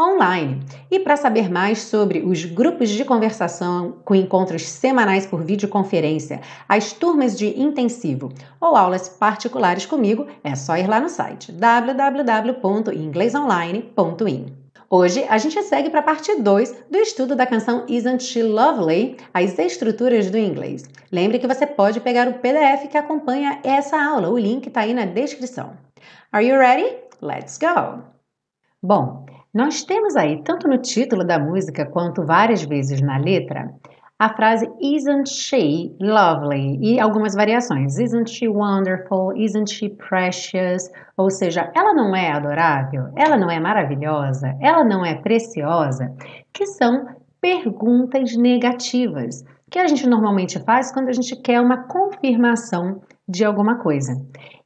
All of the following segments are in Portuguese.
online. E para saber mais sobre os grupos de conversação com encontros semanais por videoconferência, as turmas de intensivo ou aulas particulares comigo, é só ir lá no site www.inglesonline.in. Hoje a gente segue para a parte 2 do estudo da canção Isn't She Lovely? As estruturas do inglês. Lembre que você pode pegar o PDF que acompanha essa aula, o link está aí na descrição. Are you ready? Let's go! Bom, nós temos aí, tanto no título da música quanto várias vezes na letra, a frase Isn't she lovely? E algumas variações. Isn't she wonderful? Isn't she precious? Ou seja, ela não é adorável? Ela não é maravilhosa? Ela não é preciosa? Que são perguntas negativas que a gente normalmente faz quando a gente quer uma confirmação de alguma coisa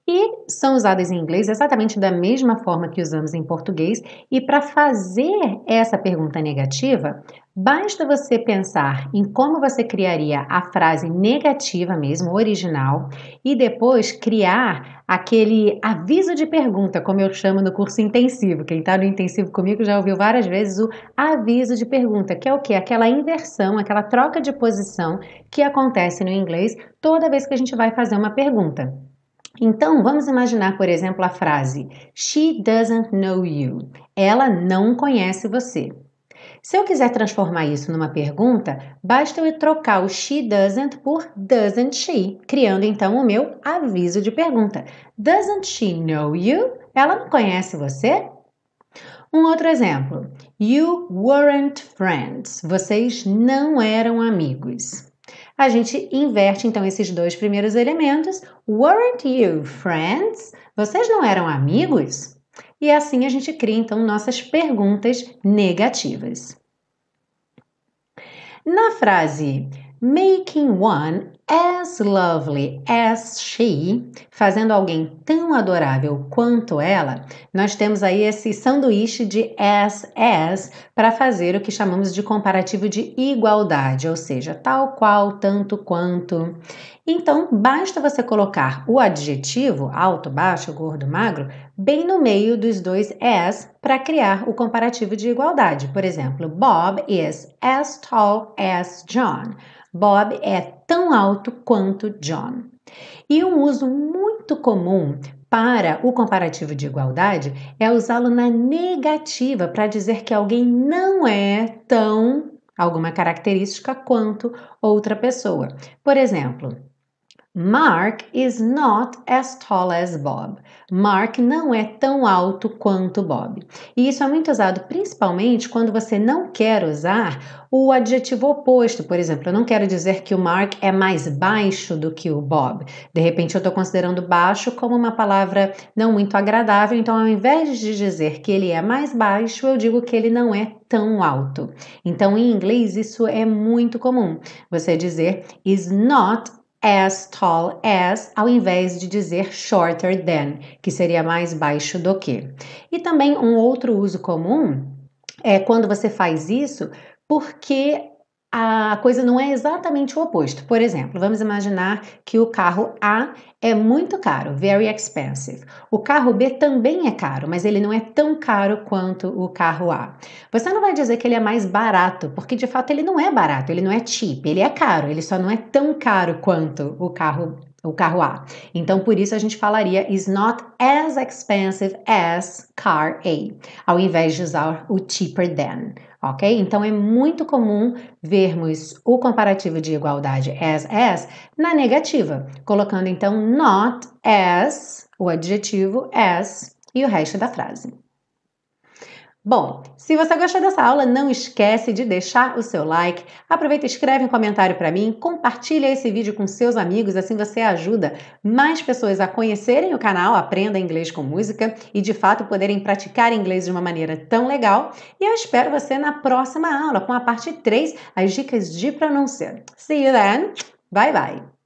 e são usadas em inglês exatamente da mesma forma que usamos em português. E para fazer essa pergunta negativa, basta você pensar em como você criaria a frase negativa mesmo, original, e depois criar aquele aviso de pergunta, como eu chamo no curso intensivo. Quem está no intensivo comigo já ouviu várias vezes o aviso de pergunta, que é o que? Aquela inversão, aquela troca de posição que acontece no inglês toda vez que a gente vai fazer uma pergunta. Então, vamos imaginar, por exemplo, a frase She doesn't know you. Ela não conhece você. Se eu quiser transformar isso numa pergunta, basta eu trocar o she doesn't por doesn't she, criando então o meu aviso de pergunta. Doesn't she know you? Ela não conhece você? Um outro exemplo. You weren't friends. Vocês não eram amigos a gente inverte então esses dois primeiros elementos. Weren't you friends? Vocês não eram amigos? E assim a gente cria então nossas perguntas negativas. Na frase making one as lovely as she, fazendo alguém tão adorável quanto ela, nós temos aí esse sanduíche de as as para fazer o que chamamos de comparativo de igualdade, ou seja, tal qual, tanto quanto. Então, basta você colocar o adjetivo alto, baixo, gordo, magro bem no meio dos dois as para criar o comparativo de igualdade. Por exemplo, Bob is as tall as John. Bob é tão alto quanto John. E um uso muito comum para o comparativo de igualdade é usá-lo na negativa para dizer que alguém não é tão alguma característica quanto outra pessoa. Por exemplo, Mark is not as tall as Bob. Mark não é tão alto quanto Bob. E isso é muito usado principalmente quando você não quer usar o adjetivo oposto. Por exemplo, eu não quero dizer que o Mark é mais baixo do que o Bob. De repente, eu estou considerando baixo como uma palavra não muito agradável. Então, ao invés de dizer que ele é mais baixo, eu digo que ele não é tão alto. Então, em inglês, isso é muito comum. Você dizer is not as tall as, ao invés de dizer shorter than, que seria mais baixo do que. E também um outro uso comum é quando você faz isso porque a coisa não é exatamente o oposto. Por exemplo, vamos imaginar que o carro A é muito caro, very expensive. O carro B também é caro, mas ele não é tão caro quanto o carro A. Você não vai dizer que ele é mais barato, porque de fato ele não é barato, ele não é cheap, ele é caro, ele só não é tão caro quanto o carro o carro A. Então, por isso a gente falaria is not as expensive as car A, ao invés de usar o cheaper than ok? Então é muito comum vermos o comparativo de igualdade as as na negativa, colocando então not as, o adjetivo as e o resto da frase. Bom, se você gostou dessa aula, não esquece de deixar o seu like, aproveita e escreve um comentário para mim, compartilha esse vídeo com seus amigos, assim você ajuda mais pessoas a conhecerem o canal Aprenda Inglês com Música e de fato poderem praticar inglês de uma maneira tão legal. E eu espero você na próxima aula com a parte 3, as dicas de pronúncia. See you then. Bye bye.